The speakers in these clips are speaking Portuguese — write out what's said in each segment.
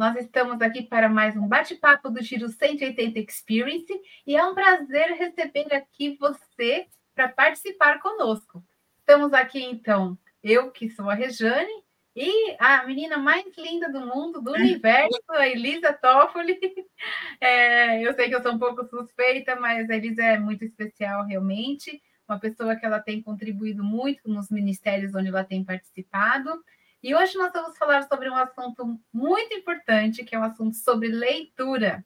nós estamos aqui para mais um bate-papo do Giro 180 Experience e é um prazer receber aqui você para participar conosco. Estamos aqui, então, eu que sou a Rejane e a menina mais linda do mundo, do universo, a Elisa Toffoli. É, eu sei que eu sou um pouco suspeita, mas a Elisa é muito especial, realmente. Uma pessoa que ela tem contribuído muito nos ministérios onde ela tem participado. E hoje nós vamos falar sobre um assunto muito importante, que é um assunto sobre leitura.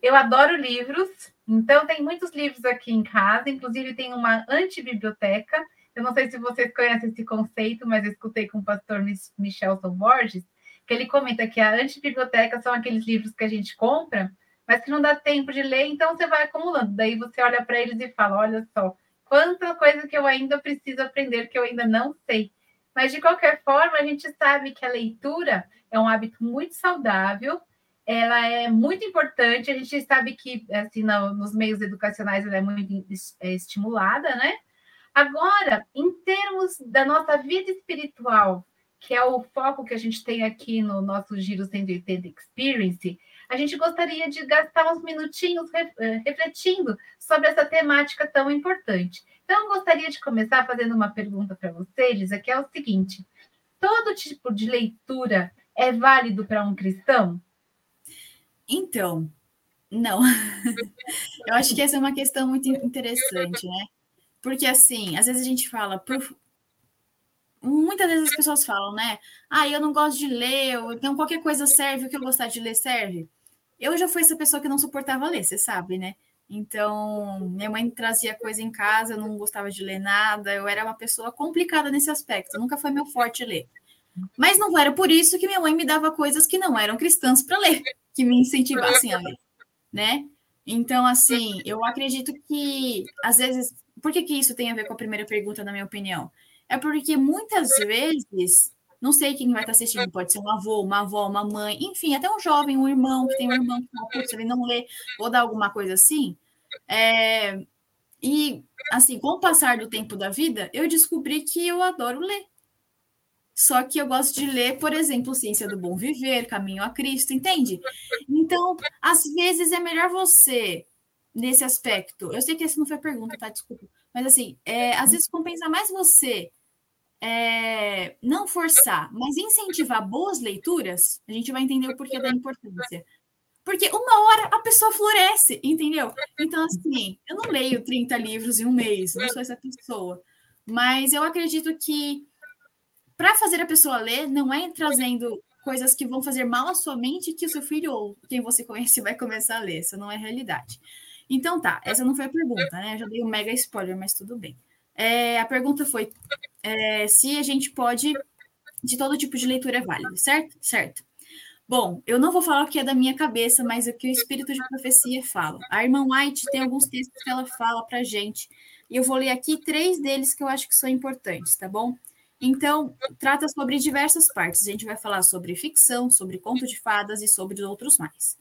Eu adoro livros, então tem muitos livros aqui em casa, inclusive tem uma antibiblioteca. Eu não sei se vocês conhecem esse conceito, mas eu escutei com o pastor Michelson Borges, que ele comenta que a antibiblioteca são aqueles livros que a gente compra, mas que não dá tempo de ler, então você vai acumulando. Daí você olha para eles e fala: olha só, quanta coisa que eu ainda preciso aprender que eu ainda não sei. Mas, de qualquer forma, a gente sabe que a leitura é um hábito muito saudável, ela é muito importante, a gente sabe que, assim, no, nos meios educacionais ela é muito é, estimulada, né? Agora, em termos da nossa vida espiritual, que é o foco que a gente tem aqui no nosso Giro 180 Experience, a gente gostaria de gastar uns minutinhos eh, refletindo sobre essa temática tão importante. Então, eu gostaria de começar fazendo uma pergunta para vocês, que é o seguinte: todo tipo de leitura é válido para um cristão? Então, não. eu acho que essa é uma questão muito interessante, né? Porque, assim, às vezes a gente fala, por... muitas vezes as pessoas falam, né? Ah, eu não gosto de ler, então qualquer coisa serve, o que eu gostar de ler serve. Eu já fui essa pessoa que não suportava ler, você sabe, né? Então, minha mãe trazia coisa em casa, eu não gostava de ler nada, eu era uma pessoa complicada nesse aspecto, nunca foi meu forte ler. Mas não era por isso que minha mãe me dava coisas que não eram cristãs para ler, que me incentivassem a ler, né? Então, assim, eu acredito que, às vezes, por que, que isso tem a ver com a primeira pergunta, na minha opinião? É porque muitas vezes, não sei quem vai estar assistindo, pode ser um avô, uma avó, uma mãe, enfim, até um jovem, um irmão, que tem um irmão que não, putz, ele não lê, ou dá alguma coisa assim, é, e, assim, com o passar do tempo da vida, eu descobri que eu adoro ler. Só que eu gosto de ler, por exemplo, Ciência do Bom Viver, Caminho a Cristo, entende? Então, às vezes é melhor você, nesse aspecto, eu sei que essa não foi a pergunta, tá? Desculpa. Mas, assim, é, às vezes compensa mais você é, não forçar, mas incentivar boas leituras, a gente vai entender o porquê da importância. Porque uma hora a pessoa floresce, entendeu? Então, assim, eu não leio 30 livros em um mês, não sou essa pessoa. Mas eu acredito que para fazer a pessoa ler, não é trazendo coisas que vão fazer mal à sua mente que o seu filho ou quem você conhece vai começar a ler. Isso não é realidade. Então tá, essa não foi a pergunta, né? Eu já dei um mega spoiler, mas tudo bem. É, a pergunta foi é, se a gente pode, de todo tipo de leitura é válido, certo? Certo. Bom, eu não vou falar o que é da minha cabeça, mas o que o espírito de profecia fala. A irmã White tem alguns textos que ela fala para gente, e eu vou ler aqui três deles que eu acho que são importantes, tá bom? Então, trata sobre diversas partes. A gente vai falar sobre ficção, sobre conto de fadas e sobre outros mais.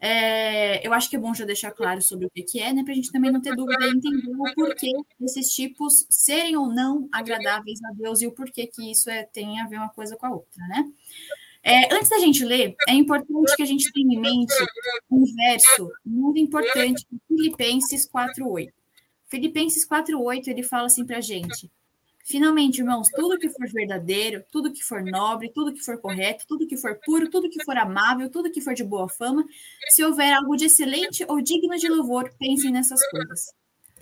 É, eu acho que é bom já deixar claro sobre o que é, né? Para a gente também não ter dúvida e entender o porquê desses tipos serem ou não agradáveis a Deus e o porquê que isso é, tem a ver uma coisa com a outra, né? É, antes da gente ler, é importante que a gente tenha em mente um verso muito importante, Filipenses 4.8. Filipenses 4.8, ele fala assim para a gente, Finalmente, irmãos, tudo que for verdadeiro, tudo que for nobre, tudo que for correto, tudo que for puro, tudo que for amável, tudo que for de boa fama, se houver algo de excelente ou digno de louvor, pensem nessas coisas.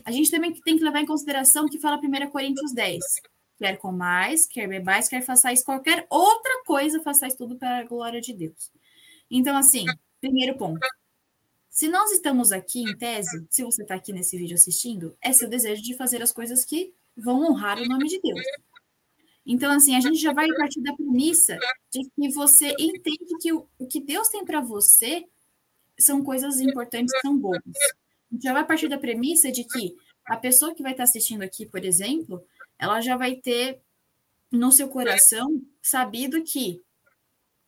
A gente também tem que levar em consideração que fala 1 Coríntios 10 quer comais, quer bebais, quer façais qualquer outra coisa, façais tudo para a glória de Deus. Então, assim, primeiro ponto. Se nós estamos aqui em tese, se você está aqui nesse vídeo assistindo, é seu desejo de fazer as coisas que vão honrar o nome de Deus. Então, assim, a gente já vai partir da premissa de que você entende que o, o que Deus tem para você são coisas importantes, são boas. A gente já vai partir da premissa de que a pessoa que vai estar assistindo aqui, por exemplo, ela já vai ter no seu coração sabido que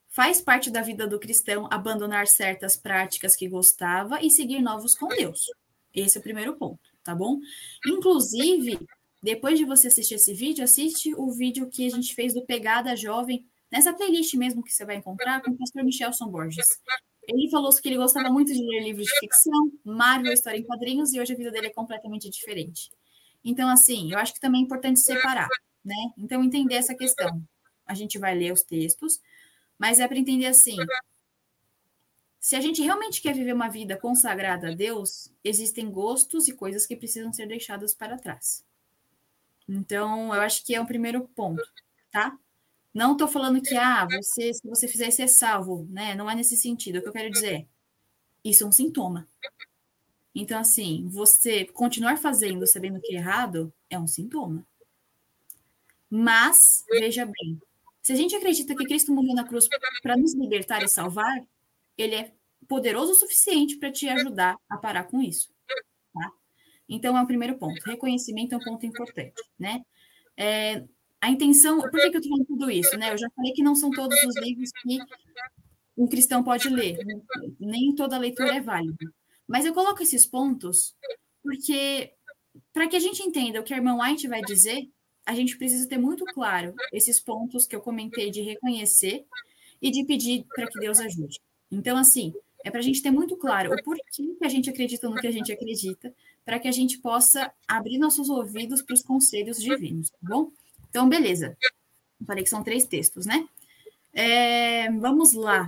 faz parte da vida do cristão abandonar certas práticas que gostava e seguir novos com Deus. Esse é o primeiro ponto, tá bom? Inclusive, depois de você assistir esse vídeo, assiste o vídeo que a gente fez do Pegada Jovem nessa playlist mesmo que você vai encontrar com o pastor Michelson Borges. Ele falou que ele gostava muito de ler livros de ficção, Marvel, história em quadrinhos, e hoje a vida dele é completamente diferente. Então, assim, eu acho que também é importante separar, né? Então, entender essa questão. A gente vai ler os textos, mas é para entender assim: se a gente realmente quer viver uma vida consagrada a Deus, existem gostos e coisas que precisam ser deixadas para trás. Então, eu acho que é o primeiro ponto, tá? Não estou falando que, ah, você, se você fizer isso é salvo, né? Não é nesse sentido. O que eu quero dizer isso é um sintoma. Então, assim, você continuar fazendo sabendo que é errado é um sintoma. Mas, veja bem, se a gente acredita que Cristo morreu na cruz para nos libertar e salvar, ele é poderoso o suficiente para te ajudar a parar com isso. Então, é o primeiro ponto. Reconhecimento é um ponto importante, né? É, a intenção. Por que, que eu estou falando tudo isso? Né? Eu já falei que não são todos os livros que um cristão pode ler, nem toda leitura é válida. Mas eu coloco esses pontos porque, para que a gente entenda o que a irmã White vai dizer, a gente precisa ter muito claro esses pontos que eu comentei de reconhecer e de pedir para que Deus ajude. Então, assim, é para a gente ter muito claro o porquê que a gente acredita no que a gente acredita, para que a gente possa abrir nossos ouvidos para os conselhos divinos, tá bom? Então, beleza. Falei que são três textos, né? É, vamos lá.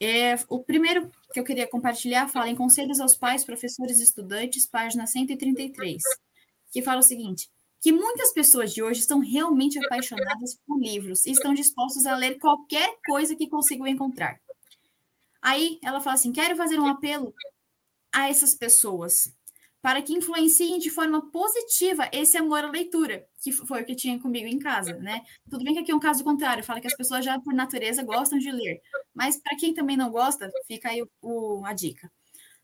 É, o primeiro que eu queria compartilhar fala em Conselhos aos Pais, Professores e Estudantes, página 133, que fala o seguinte: que muitas pessoas de hoje estão realmente apaixonadas por livros e estão dispostos a ler qualquer coisa que consigam encontrar. Aí ela fala assim: quero fazer um apelo a essas pessoas para que influenciem de forma positiva esse amor à leitura, que foi o que tinha comigo em casa, né? Tudo bem que aqui é um caso contrário, fala que as pessoas já por natureza gostam de ler, mas para quem também não gosta, fica aí o, o, a dica.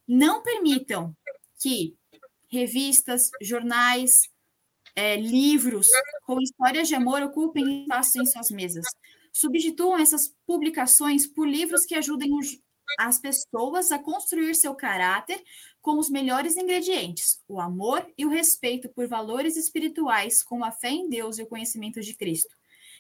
Não permitam que revistas, jornais, é, livros com histórias de amor ocupem espaço em suas mesas. Substituam essas publicações por livros que ajudem as pessoas a construir seu caráter com os melhores ingredientes: o amor e o respeito por valores espirituais, como a fé em Deus e o conhecimento de Cristo.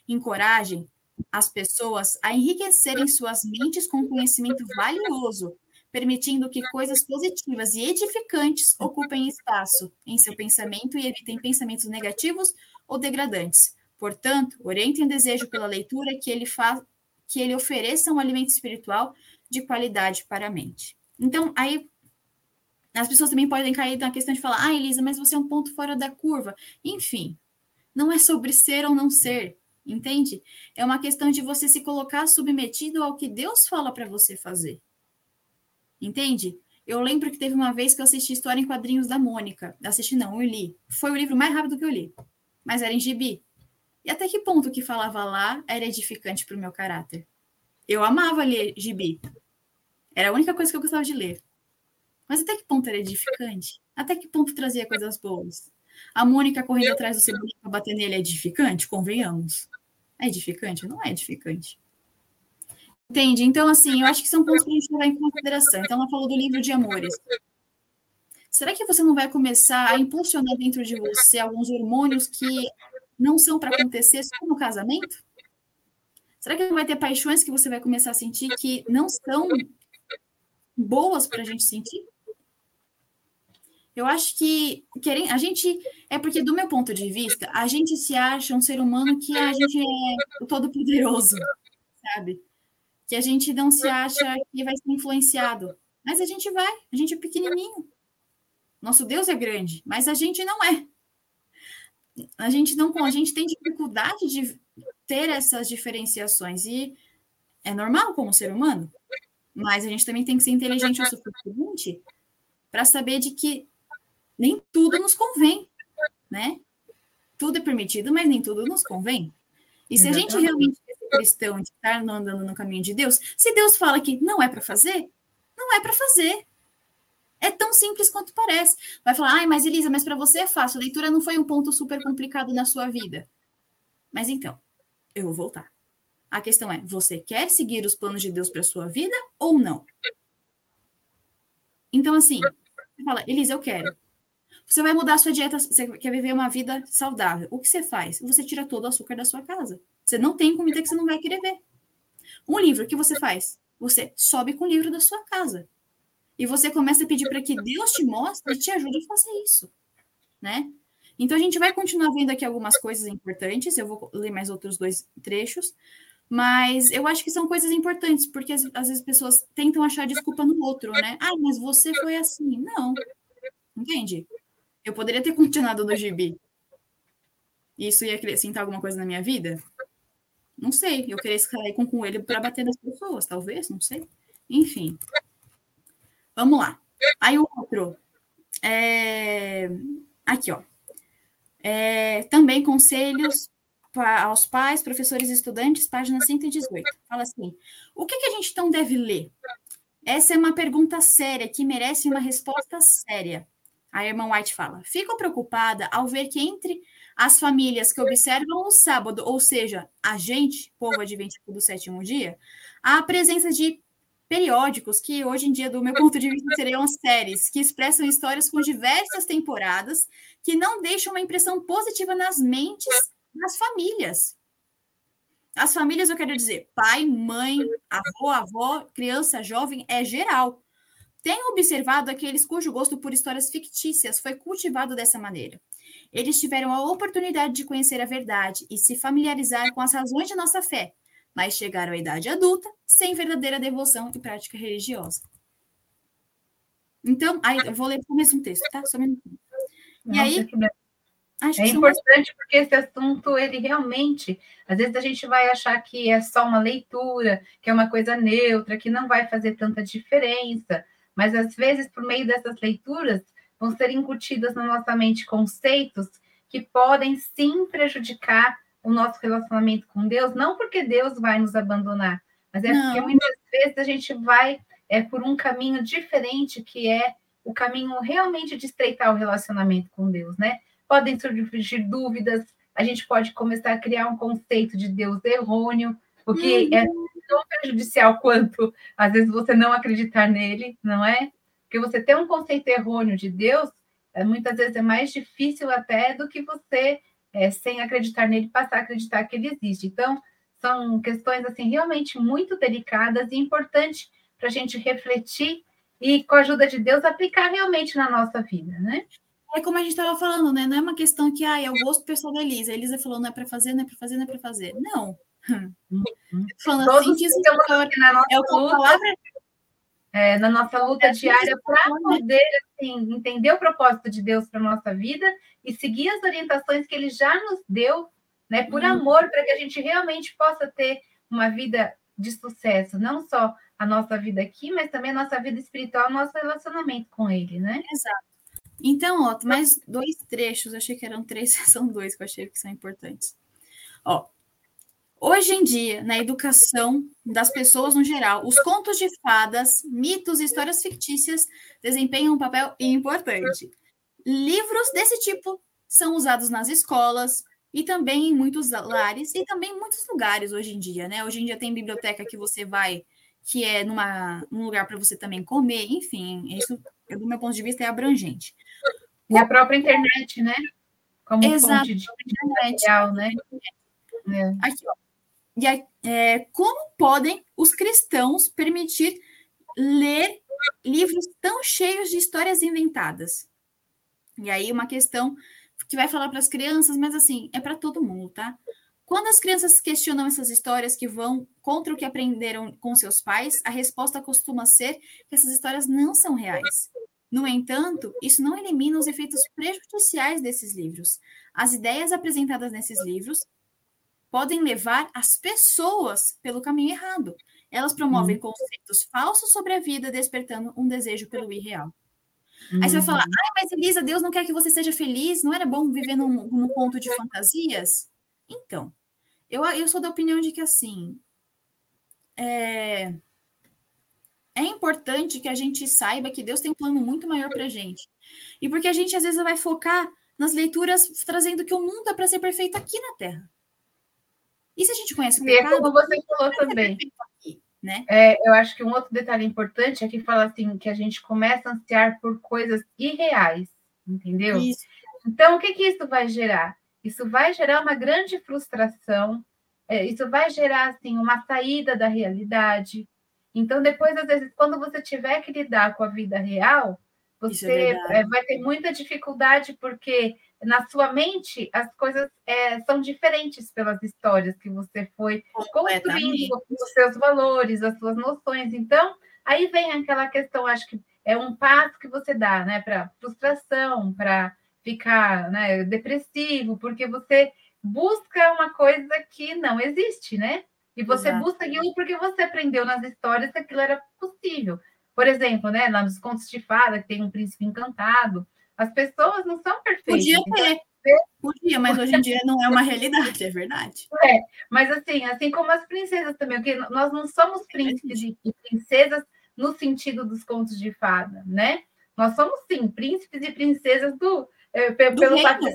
Encorajem as pessoas a enriquecerem suas mentes com conhecimento valioso, permitindo que coisas positivas e edificantes ocupem espaço em seu pensamento e evitem pensamentos negativos ou degradantes. Portanto, orientem o desejo pela leitura que ele, fa que ele ofereça um alimento espiritual de qualidade para a mente. Então, aí as pessoas também podem cair na questão de falar, ah, Elisa, mas você é um ponto fora da curva. Enfim, não é sobre ser ou não ser, entende? É uma questão de você se colocar submetido ao que Deus fala para você fazer. Entende? Eu lembro que teve uma vez que eu assisti História em Quadrinhos da Mônica. Assisti não, eu li. Foi o livro mais rápido que eu li. Mas era em gibi. E até que ponto o que falava lá era edificante para o meu caráter? Eu amava ler gibi. Era a única coisa que eu gostava de ler. Mas até que ponto era edificante? Até que ponto trazia coisas boas? A Mônica correndo atrás do Cebolinha para bater nele é edificante? Convenhamos. É edificante? Não é edificante. Entende? Então, assim, eu acho que são pontos para a gente levar em consideração. Então, ela falou do livro de amores. Será que você não vai começar a impulsionar dentro de você alguns hormônios que não são para acontecer só no casamento? Será que não vai ter paixões que você vai começar a sentir que não são boas para a gente sentir? Eu acho que querem, a gente é porque do meu ponto de vista, a gente se acha um ser humano que a gente é o todo poderoso, sabe? Que a gente não se acha que vai ser influenciado, mas a gente vai, a gente é pequenininho. Nosso Deus é grande, mas a gente não é. A gente não, a gente tem dificuldade de ter essas diferenciações e é normal como ser humano. Mas a gente também tem que ser inteligente o suficiente para saber de que nem tudo nos convém, né? Tudo é permitido, mas nem tudo nos convém. E se a gente realmente é cristão de estar andando no caminho de Deus, se Deus fala que não é para fazer, não é para fazer. É tão simples quanto parece. Vai falar, ai, mas Elisa, mas para você é fácil, a leitura não foi um ponto super complicado na sua vida. Mas então, eu vou voltar. A questão é: você quer seguir os planos de Deus para sua vida ou não? Então, assim, você fala, Elisa, eu quero. Você vai mudar a sua dieta, você quer viver uma vida saudável. O que você faz? Você tira todo o açúcar da sua casa. Você não tem comida que você não vai querer ver. Um livro, o que você faz? Você sobe com o livro da sua casa. E você começa a pedir para que Deus te mostre e te ajude a fazer isso, né? Então a gente vai continuar vendo aqui algumas coisas importantes. Eu vou ler mais outros dois trechos, mas eu acho que são coisas importantes, porque às, às vezes pessoas tentam achar desculpa no outro, né? Ah, mas você foi assim. Não. Entende? Eu poderia ter continuado no gibi. Isso ia acrescentar alguma coisa na minha vida? Não sei. Eu queria sair com o coelho para bater nas pessoas, talvez, não sei. Enfim. Vamos lá. Aí o outro. É... Aqui, ó. É... Também conselhos aos pais, professores e estudantes, página 118. Fala assim: o que, que a gente então deve ler? Essa é uma pergunta séria que merece uma resposta séria. A irmã White fala: Fico preocupada ao ver que entre as famílias que observam o sábado, ou seja, a gente, povo adventista do sétimo dia, há a presença de periódicos que hoje em dia, do meu ponto de vista, seriam séries que expressam histórias com diversas temporadas que não deixam uma impressão positiva nas mentes das famílias. As famílias, eu quero dizer, pai, mãe, avô, avó, criança, jovem, é geral. Tenho observado aqueles cujo gosto por histórias fictícias foi cultivado dessa maneira. Eles tiveram a oportunidade de conhecer a verdade e se familiarizar com as razões de nossa fé, mas chegaram à idade adulta sem verdadeira devoção e prática religiosa. Então, aí eu vou ler o mesmo texto, tá? Só um minutinho. E aí, é importante porque esse assunto, ele realmente, às vezes a gente vai achar que é só uma leitura, que é uma coisa neutra, que não vai fazer tanta diferença, mas às vezes, por meio dessas leituras, vão ser incutidas na nossa mente conceitos que podem sim prejudicar o nosso relacionamento com Deus, não porque Deus vai nos abandonar, mas é não. porque muitas vezes a gente vai é, por um caminho diferente, que é o caminho realmente de estreitar o relacionamento com Deus, né? Podem surgir dúvidas, a gente pode começar a criar um conceito de Deus errôneo, porque é uhum. é tão prejudicial quanto, às vezes, você não acreditar nele, não é? Porque você ter um conceito errôneo de Deus, é, muitas vezes é mais difícil até do que você, é, sem acreditar nele, passar a acreditar que ele existe. Então, são questões, assim, realmente muito delicadas e importantes para a gente refletir e, com a ajuda de Deus, aplicar realmente na nossa vida, né? É como a gente estava falando, né? Não é uma questão que ah, é o gosto pessoal da Elisa. A Elisa falou, não é para fazer, não é para fazer, não é para fazer. Não. Uhum. Falando Todos assim que isso na nossa é luta, palavra... é, na nossa luta é, diária para poder assim, entender o propósito de Deus para nossa vida e seguir as orientações que Ele já nos deu, né? Por uhum. amor, para que a gente realmente possa ter uma vida de sucesso, não só a nossa vida aqui, mas também a nossa vida espiritual, nosso relacionamento com Ele, né? Exato. Então, ó, mais dois trechos, achei que eram três, são dois que eu achei que são importantes. Ó, Hoje em dia, na educação das pessoas no geral, os contos de fadas, mitos e histórias fictícias desempenham um papel importante. Livros desse tipo são usados nas escolas e também em muitos lares e também em muitos lugares hoje em dia, né? Hoje em dia tem biblioteca que você vai, que é numa, num lugar para você também comer, enfim, isso, do meu ponto de vista, é abrangente. E a própria internet, né? Como Exato, fonte de material, né? É. Aqui, ó. E é, como podem os cristãos permitir ler livros tão cheios de histórias inventadas? E aí, uma questão que vai falar para as crianças, mas assim, é para todo mundo, tá? Quando as crianças questionam essas histórias que vão contra o que aprenderam com seus pais, a resposta costuma ser que essas histórias não são reais. No entanto, isso não elimina os efeitos prejudiciais desses livros. As ideias apresentadas nesses livros podem levar as pessoas pelo caminho errado. Elas promovem uhum. conceitos falsos sobre a vida, despertando um desejo pelo irreal. Uhum. Aí você vai falar, ah, mas Elisa, Deus não quer que você seja feliz, não era bom viver num, num ponto de fantasias? Então, eu, eu sou da opinião de que assim é, é importante que a gente saiba que Deus tem um plano muito maior para a gente. E porque a gente às vezes vai focar nas leituras trazendo que o mundo é para ser perfeito aqui na Terra. E se a gente conhece o pecado... É como você falou também. Aqui, né? É, eu acho que um outro detalhe importante é que fala assim, que a gente começa a ansiar por coisas irreais. entendeu? Isso. Então, o que, que isso vai gerar? Isso vai gerar uma grande frustração, é, isso vai gerar assim, uma saída da realidade. Então, depois, às vezes, quando você tiver que lidar com a vida real, é você é vai ter muita dificuldade, porque na sua mente as coisas é, são diferentes pelas histórias que você foi construindo, os seus valores, as suas noções. Então, aí vem aquela questão, acho que é um passo que você dá, né, para frustração, para ficar né, depressivo, porque você busca uma coisa que não existe, né? E você Exato. busca aquilo porque você aprendeu nas histórias que aquilo era possível. Por exemplo, né, lá nos contos de fada, que tem um príncipe encantado, as pessoas não são perfeitas. Podia então, ter. Podia, mas hoje em dia não é uma realidade, é verdade. É, mas assim, assim como as princesas também, porque nós não somos príncipes e princesas no sentido dos contos de fada, né? Nós somos, sim, príncipes e princesas do, é, pelo reino. fato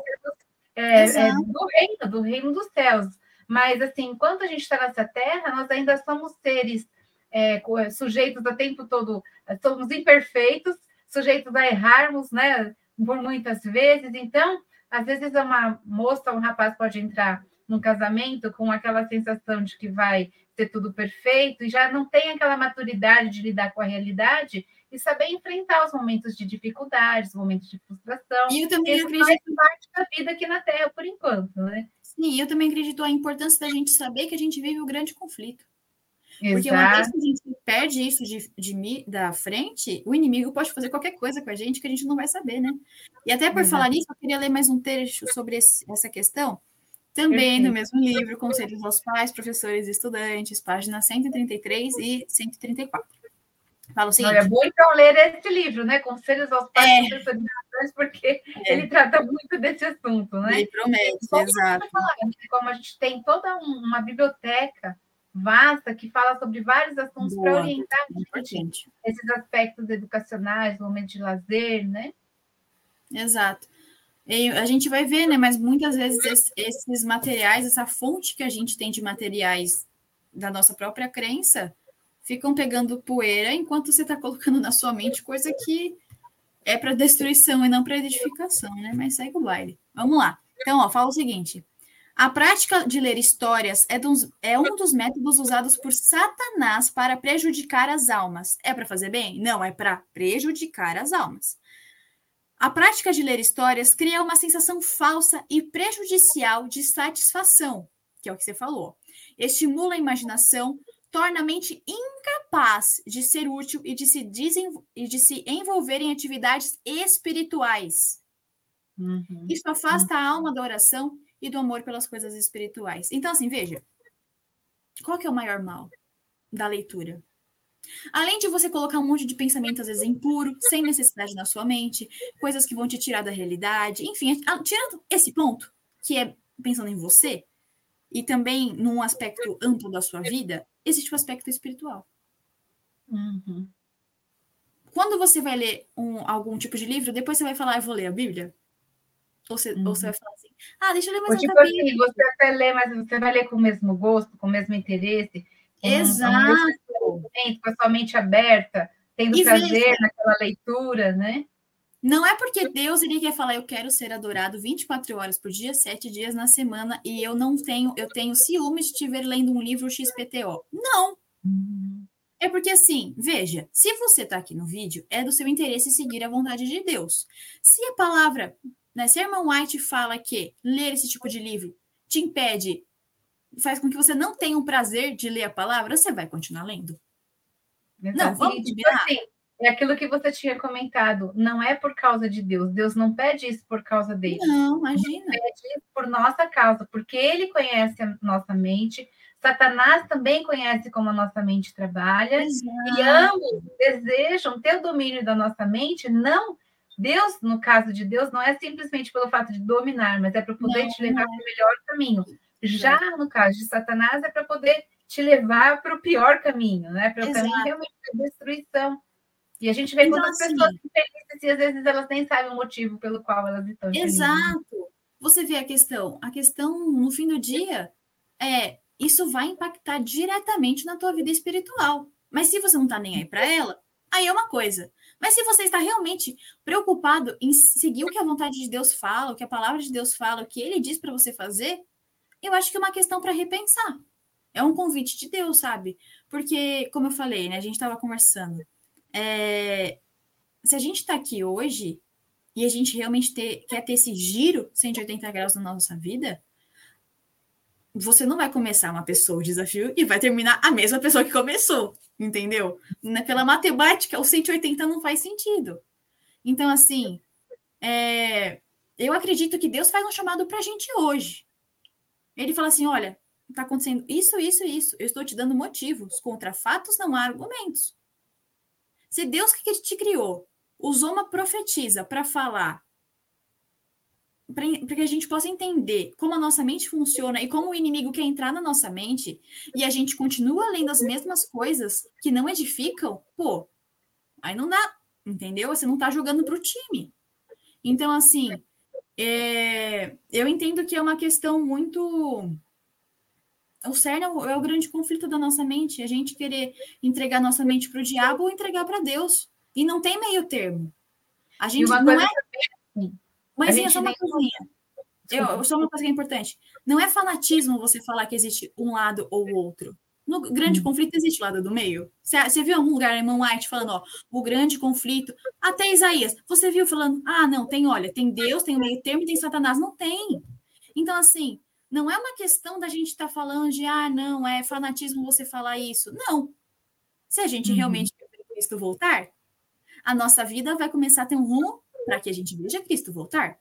é, é, do reino, do reino dos céus. Mas, assim, enquanto a gente está nessa terra, nós ainda somos seres é, sujeitos o tempo todo, somos imperfeitos, sujeitos a errarmos, né? Por muitas vezes. Então, às vezes, uma moça, um rapaz pode entrar num casamento com aquela sensação de que vai ser tudo perfeito e já não tem aquela maturidade de lidar com a realidade e saber enfrentar os momentos de dificuldades, os momentos de frustração. E eu também acredito parte da vida aqui na Terra por enquanto, né? Sim, eu também acredito a importância da gente saber que a gente vive o um grande conflito. Exato. Porque uma vez que a gente perde isso de, de, da frente, o inimigo pode fazer qualquer coisa com a gente que a gente não vai saber, né? E até por Exato. falar nisso, eu queria ler mais um trecho sobre esse, essa questão, também no mesmo livro, Conselhos aos Pais, Professores e Estudantes, páginas 133 e 134. Fala o seguinte. é bom então ler esse livro, né? Conselhos aos Pais, é. Professores e porque é. ele trata muito desse assunto, né? Ele promete, exato. Falar, né? Como a gente tem toda uma biblioteca vasta que fala sobre vários assuntos para orientar a gente, esses aspectos educacionais, momento de lazer, né? Exato. E a gente vai ver, né? Mas muitas vezes esses materiais, essa fonte que a gente tem de materiais da nossa própria crença, ficam pegando poeira enquanto você está colocando na sua mente coisa que é para destruição e não para edificação, né? Mas segue o baile. Vamos lá. Então, ó, fala o seguinte: a prática de ler histórias é, dos, é um dos métodos usados por Satanás para prejudicar as almas. É para fazer bem? Não, é para prejudicar as almas. A prática de ler histórias cria uma sensação falsa e prejudicial de satisfação, que é o que você falou. Estimula a imaginação, torna a mente incapaz de ser útil e de se, e de se envolver em atividades espirituais. Uhum. Isso afasta uhum. a alma da oração e do amor pelas coisas espirituais. Então, assim, veja, qual que é o maior mal da leitura? Além de você colocar um monte de pensamento, às vezes, impuro, sem necessidade na sua mente, coisas que vão te tirar da realidade, enfim, tirando esse ponto, que é pensando em você, e também num aspecto amplo da sua vida, existe o aspecto espiritual. Uhum. Quando você vai ler um, algum tipo de livro, depois você vai falar, eu vou ler a Bíblia? Ou você, uhum. ou você vai falar assim, ah, deixa eu ler mais Ou, um tipo capítulo. Assim, você até lê, mas você vai ler com o mesmo gosto, com o mesmo interesse, Exato. com a sua mente aberta, tendo e prazer veja, naquela leitura, né? Não é porque Deus ele quer falar, eu quero ser adorado 24 horas por dia, 7 dias na semana, e eu não tenho, eu tenho ciúme de te ver lendo um livro XPTO. Não! Uhum. É porque assim, veja, se você está aqui no vídeo, é do seu interesse seguir a vontade de Deus. Se a palavra, né, se a irmã White fala que ler esse tipo de livro te impede faz com que você não tenha o prazer de ler a palavra, você vai continuar lendo. Não, vamos tipo assim, é aquilo que você tinha comentado, não é por causa de Deus. Deus não pede isso por causa dele. Não, imagina. Ele pede isso por nossa causa, porque ele conhece a nossa mente. Satanás também conhece como a nossa mente trabalha. Exato. E ambos desejam ter o domínio da nossa mente, não Deus, no caso de Deus, não é simplesmente pelo fato de dominar, mas é para poder não, te levar para o melhor caminho. Já no caso de Satanás, é para poder te levar para o pior caminho, né? Para o caminho realmente da destruição. E a gente vê então, quantas assim, pessoas infelizes e às vezes elas nem sabem o motivo pelo qual elas estão Exato. Você vê a questão. A questão, no fim do dia, é isso vai impactar diretamente na tua vida espiritual. Mas se você não está nem aí para ela, aí é uma coisa. Mas se você está realmente preocupado em seguir o que a vontade de Deus fala, o que a palavra de Deus fala, o que ele diz para você fazer, eu acho que é uma questão para repensar. É um convite de Deus, sabe? Porque, como eu falei, né, a gente estava conversando. É, se a gente está aqui hoje e a gente realmente ter, quer ter esse giro 180 graus na nossa vida, você não vai começar uma pessoa o desafio e vai terminar a mesma pessoa que começou, entendeu? Né, pela matemática, o 180 não faz sentido. Então, assim, é, eu acredito que Deus faz um chamado para a gente hoje. Ele fala assim: olha, está acontecendo isso, isso, isso. Eu estou te dando motivos. Contra fatos não há argumentos. Se Deus que te criou usou uma profetisa para falar para que a gente possa entender como a nossa mente funciona e como o inimigo quer entrar na nossa mente e a gente continua lendo as mesmas coisas que não edificam, pô, aí não dá, entendeu? Você não está jogando para o time. Então, assim, é, eu entendo que é uma questão muito. O cerne é o, é o grande conflito da nossa mente, a gente querer entregar nossa mente para o diabo ou entregar para Deus. E não tem meio termo. A gente não é. Também, mas é só uma coisinha. Eu, só uma coisa que é importante. Não é fanatismo você falar que existe um lado ou outro. No grande hum. conflito existe o lado do meio. Você, você viu algum lugar, irmão White, falando, ó, o grande conflito. Até Isaías, você viu falando, ah, não, tem, olha, tem Deus, tem o meio termo e tem Satanás. Não tem. Então, assim, não é uma questão da gente estar tá falando de, ah, não, é fanatismo você falar isso. Não. Se a gente uhum. realmente quer Cristo voltar, a nossa vida vai começar a ter um rumo para que a gente veja Cristo voltar.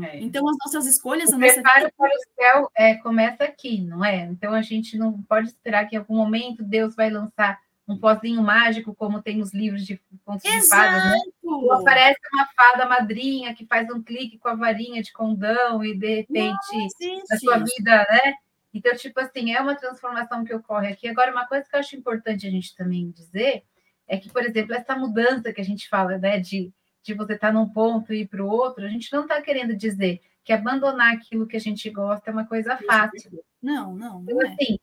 É. Então, as nossas escolhas. O preparo nossa... para o céu é, começa aqui, não é? Então, a gente não pode esperar que em algum momento Deus vai lançar um pozinho mágico, como tem nos livros de contos de fadas, né? Aparece uma fada madrinha que faz um clique com a varinha de condão e, de repente, a sua vida, né? Então, tipo assim, é uma transformação que ocorre aqui. Agora, uma coisa que eu acho importante a gente também dizer é que, por exemplo, essa mudança que a gente fala, né, de de você estar tá num ponto e ir para o outro, a gente não está querendo dizer que abandonar aquilo que a gente gosta é uma coisa fácil. Não, não, não então, é. assim, é,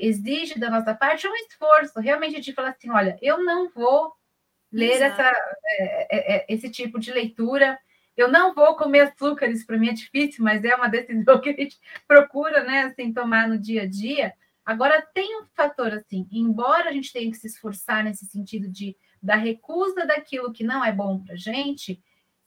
exige, da nossa parte um esforço, realmente de falar assim, olha, eu não vou ler essa, é, é, é, esse tipo de leitura, eu não vou comer açúcares, para mim é difícil, mas é uma decisão que a gente procura, né, assim, tomar no dia a dia. Agora, tem um fator, assim, embora a gente tenha que se esforçar nesse sentido de da recusa daquilo que não é bom para a gente,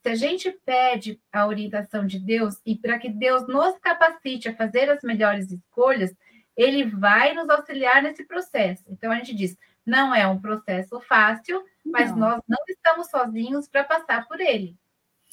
se a gente pede a orientação de Deus e para que Deus nos capacite a fazer as melhores escolhas, ele vai nos auxiliar nesse processo. Então a gente diz, não é um processo fácil, mas não. nós não estamos sozinhos para passar por ele.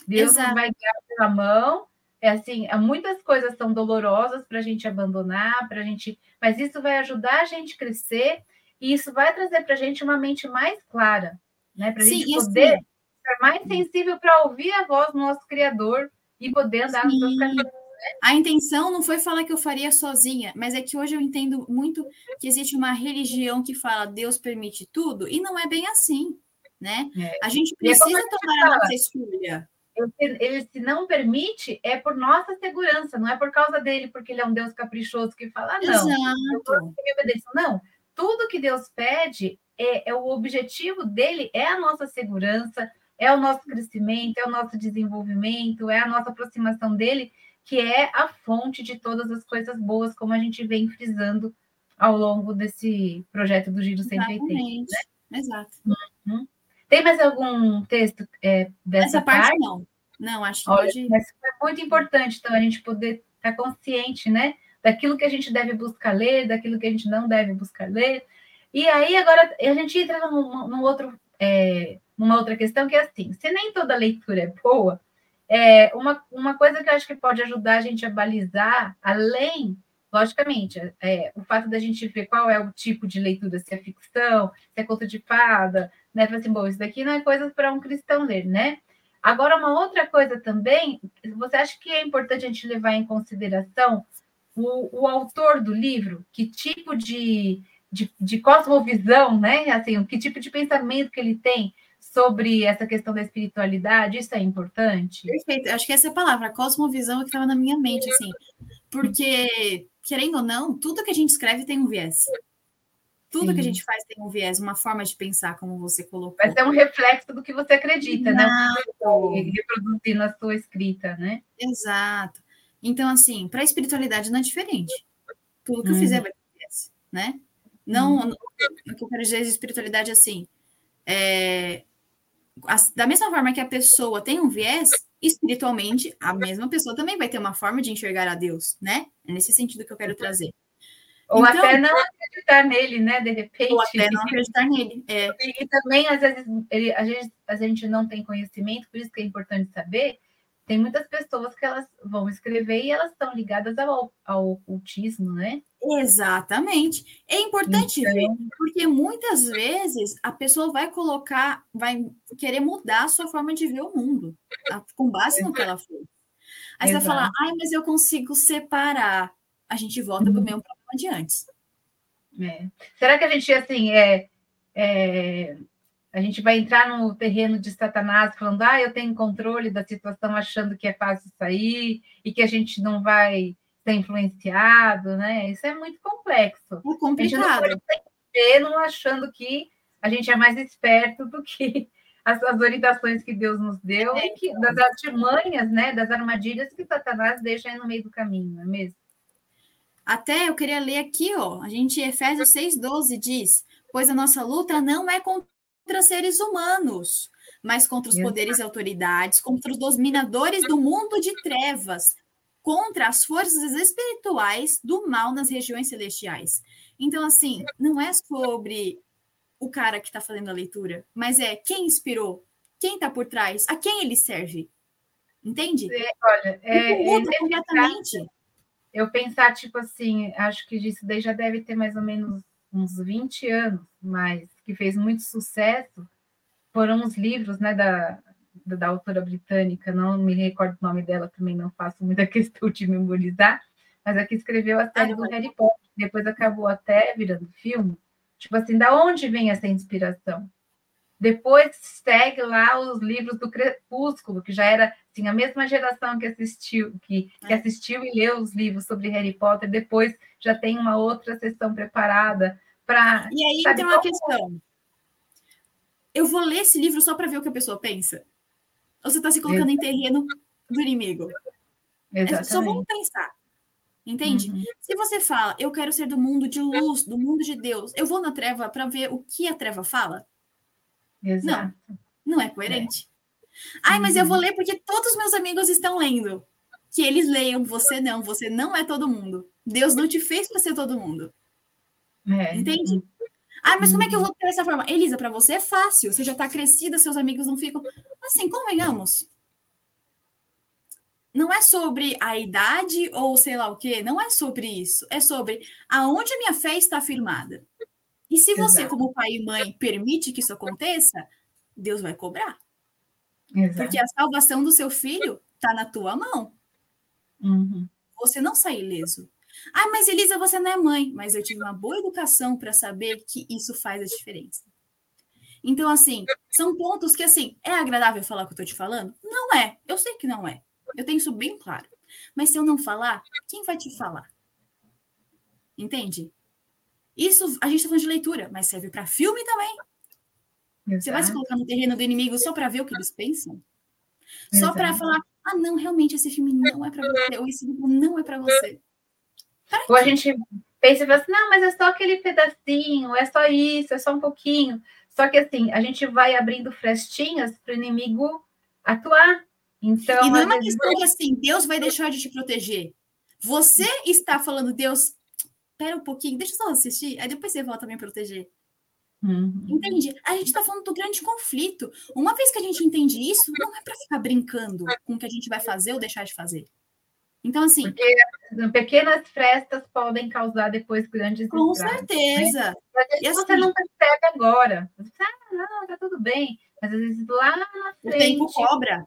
Deus Exato. nos vai guiar pela mão. É assim, muitas coisas são dolorosas para a gente abandonar, para a gente, mas isso vai ajudar a gente crescer e isso vai trazer para a gente uma mente mais clara, né? Para a gente poder assim, ser mais sensível para ouvir a voz do nosso Criador e poder andar sim. nos seus caminhos. A intenção não foi falar que eu faria sozinha, mas é que hoje eu entendo muito que existe uma religião que fala Deus permite tudo, e não é bem assim, né? É. A gente é precisa é tomar a nossa escolha. Ele se não permite é por nossa segurança, não é por causa dele, porque ele é um Deus caprichoso que fala, ah, não, Exato. não tudo que Deus pede é, é, o objetivo dele é a nossa segurança, é o nosso crescimento, é o nosso desenvolvimento, é a nossa aproximação dele, que é a fonte de todas as coisas boas, como a gente vem frisando ao longo desse projeto do Giro 180. Né? Exato. Uhum. Tem mais algum texto é, dessa Essa parte? parte? Não. Não, acho que Olha, pode... é muito importante, então, a gente poder estar consciente, né? daquilo que a gente deve buscar ler, daquilo que a gente não deve buscar ler. E aí, agora, a gente entra num, num outro, é, numa outra questão que é assim: se nem toda leitura é boa, é, uma, uma coisa que eu acho que pode ajudar a gente a balizar, além, logicamente, é, o fato da gente ver qual é o tipo de leitura, se é ficção, se é conto de fada, né? Assim, bom, isso daqui não é coisa para um cristão ler, né? Agora, uma outra coisa também, você acha que é importante a gente levar em consideração o, o autor do livro, que tipo de, de, de cosmovisão, né? Assim, que tipo de pensamento que ele tem sobre essa questão da espiritualidade, isso é importante? Perfeito, acho que essa é a palavra, a cosmovisão é que estava na minha mente, assim, porque, querendo ou não, tudo que a gente escreve tem um viés. Tudo Sim. que a gente faz tem um viés, uma forma de pensar, como você colocou. Vai ser um reflexo do que você acredita, né? Exato. né? Reproduzir na sua escrita, né? Exato. Então, assim, para a espiritualidade não é diferente. Tudo que eu fizer uhum. vai ter viés, né? Não, uhum. o que eu quero dizer de espiritualidade assim, é, da mesma forma que a pessoa tem um viés, espiritualmente, a mesma pessoa também vai ter uma forma de enxergar a Deus, né? É nesse sentido que eu quero trazer. Ou então, até não acreditar nele, né? De repente. Ou até não acreditar nele. É. E também, às vezes, ele, a, gente, a gente não tem conhecimento, por isso que é importante saber. Tem muitas pessoas que elas vão escrever e elas estão ligadas ao, ao ocultismo, né? Exatamente. É importante então... ver, porque muitas vezes a pessoa vai colocar, vai querer mudar a sua forma de ver o mundo, com base no que ela fez. Aí Exato. você vai falar, ai, mas eu consigo separar. A gente volta para o uhum. mesmo problema de antes. É. Será que a gente, assim, é, é, a gente vai entrar no terreno de Satanás falando, ah, eu tenho controle da situação, achando que é fácil sair e que a gente não vai ser influenciado, né? Isso é muito complexo. É complicado. A gente não pode achando que a gente é mais esperto do que as, as orientações que Deus nos deu é, que, das artimanhas, né, das armadilhas que Satanás deixa aí no meio do caminho, não é mesmo? Até eu queria ler aqui, ó, a gente, Efésios 6,12 diz: Pois a nossa luta não é contra seres humanos, mas contra os poderes e autoridades, contra os dominadores do mundo de trevas, contra as forças espirituais do mal nas regiões celestiais. Então, assim, não é sobre o cara que está fazendo a leitura, mas é quem inspirou, quem está por trás, a quem ele serve. Entende? É, olha, é, é, completamente eu pensar, tipo assim, acho que isso daí já deve ter mais ou menos uns 20 anos, mas que fez muito sucesso, foram os livros, né, da, da, autora britânica, não me recordo o nome dela, também não faço muita questão de memorizar, mas a que escreveu a série do Harry Potter, depois acabou até virando filme. Tipo assim, da onde vem essa inspiração? Depois segue lá os livros do Crepúsculo, que já era assim, a mesma geração que assistiu, que, que é. assistiu e leu os livros sobre Harry Potter, depois já tem uma outra sessão preparada para. E aí sabe, tem uma questão. Eu vou ler esse livro só para ver o que a pessoa pensa? Ou você está se colocando Exatamente. em terreno do inimigo? Exatamente. É, só vamos pensar. Entende? Uhum. Se você fala, eu quero ser do mundo de luz, do mundo de Deus, eu vou na treva para ver o que a treva fala? Exato. Não, não é coerente. É. Ai, mas eu vou uhum. ler porque todos os meus amigos estão lendo. Que eles leiam, você não, você não é todo mundo. Deus não te fez para ser todo mundo. É. Entende? Ah, mas como é que eu vou ter essa forma? Elisa, para você é fácil. Você já está crescida, seus amigos não ficam. Assim, convenhamos. Não é sobre a idade ou sei lá o quê. Não é sobre isso. É sobre aonde a minha fé está firmada. E se você, Exato. como pai e mãe, permite que isso aconteça, Deus vai cobrar. Exato. Porque a salvação do seu filho está na tua mão. Uhum. Você não sai ileso. Ah, mas Elisa, você não é mãe. Mas eu tive uma boa educação para saber que isso faz a diferença. Então, assim, são pontos que, assim, é agradável falar o que eu estou te falando? Não é. Eu sei que não é. Eu tenho isso bem claro. Mas se eu não falar, quem vai te falar? Entende? Isso a gente está falando de leitura, mas serve para filme também. Exato. Você vai se colocar no terreno do inimigo só para ver o que eles pensam? Só para falar, ah, não, realmente esse filme não é para você, ou esse livro não é para você. Ou a gente pensa e fala assim, não, mas é só aquele pedacinho, é só isso, é só um pouquinho. Só que assim, a gente vai abrindo frestinhas para o inimigo atuar. Então, e não é uma questão de assim, Deus vai deixar de te proteger. Você está falando, Deus, espera um pouquinho, deixa eu só assistir, aí depois você volta a me proteger. Uhum. Entende? A gente está falando do grande conflito. Uma vez que a gente entende isso, não é para ficar brincando com o que a gente vai fazer ou deixar de fazer. Então, assim. Porque pequenas frestas podem causar depois grandes. Com estrados, certeza. Né? E assim, você não percebe agora. Você, ah, não, tá tudo bem. Mas às vezes lá na frente. O tempo cobra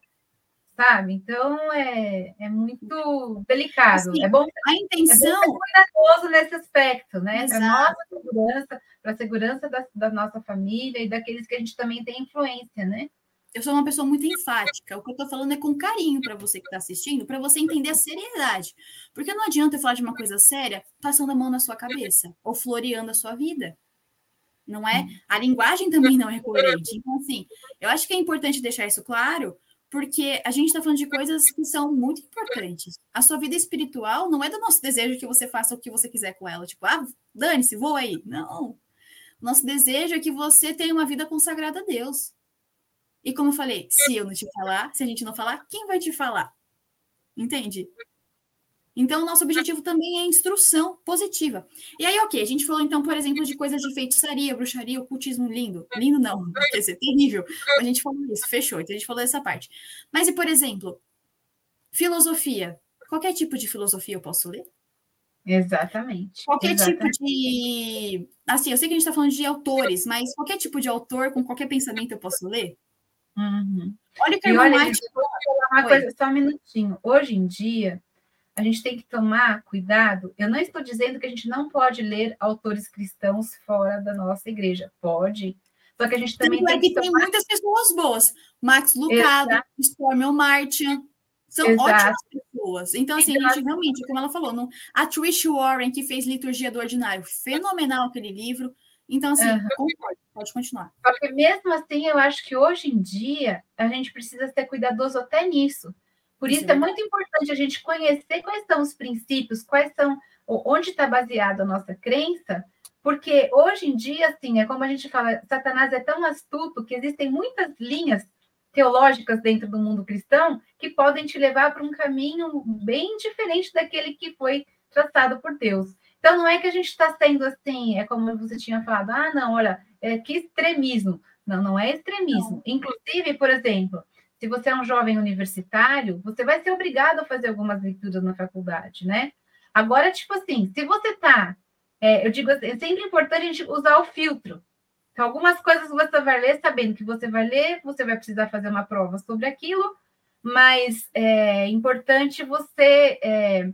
sabe? Então é, é muito delicado. Assim, é bom, a intenção é bom ser cuidadoso nesse aspecto, né? Para nossa segurança, para a segurança da, da, nossa família e daqueles que a gente também tem influência, né? Eu sou uma pessoa muito enfática. O que eu estou falando é com carinho para você que está assistindo, para você entender a seriedade. Porque não adianta eu falar de uma coisa séria passando a mão na sua cabeça ou floreando a sua vida. não é? A linguagem também não é coerente. Então, assim, eu acho que é importante deixar isso claro, porque a gente está falando de coisas que são muito importantes. A sua vida espiritual não é do nosso desejo que você faça o que você quiser com ela. Tipo, ah, dane-se, voa aí. Não. Nosso desejo é que você tenha uma vida consagrada a Deus. E como eu falei, se eu não te falar, se a gente não falar, quem vai te falar? Entende? Então, nosso objetivo também é instrução positiva. E aí, ok, a gente falou então, por exemplo, de coisas de feitiçaria, bruxaria, ocultismo lindo. Lindo não, quer dizer, terrível. A gente falou isso, fechou. Então, a gente falou dessa parte. Mas e, por exemplo, filosofia? Qualquer tipo de filosofia eu posso ler? Exatamente. Qualquer tipo exatamente. tipo de. Assim, eu sei que a gente está falando de autores, mas qualquer tipo de autor com qualquer pensamento eu posso ler? Uhum. Olha o que a irmã White... uma coisa, só um minutinho. Hoje em dia, a gente tem que tomar cuidado. Eu não estou dizendo que a gente não pode ler autores cristãos fora da nossa igreja. Pode. Só que a gente também tem é que, tomar... tem muitas pessoas boas. Max Lucado, Stormy Martin. São Exato. ótimas pessoas. Então, assim, Exato. a gente realmente, como ela falou, não... a Trish Warren, que fez Liturgia do Ordinário, fenomenal aquele livro. Então, assim, uhum. concordo, pode continuar. Porque mesmo assim, eu acho que hoje em dia a gente precisa ser cuidadoso até nisso. Por isso Sim. é muito importante a gente conhecer quais são os princípios, quais são, onde está baseada a nossa crença, porque hoje em dia, assim, é como a gente fala, Satanás é tão astuto que existem muitas linhas teológicas dentro do mundo cristão que podem te levar para um caminho bem diferente daquele que foi traçado por Deus. Então, não é que a gente está sendo assim, é como você tinha falado, ah, não, olha, é, que extremismo. Não, não é extremismo. Não. Inclusive, por exemplo, se você é um jovem universitário, você vai ser obrigado a fazer algumas leituras na faculdade, né? Agora, tipo assim, se você está, é, eu digo assim, é sempre importante a gente usar o filtro. Então, algumas coisas você vai ler sabendo que você vai ler, você vai precisar fazer uma prova sobre aquilo, mas é importante você é,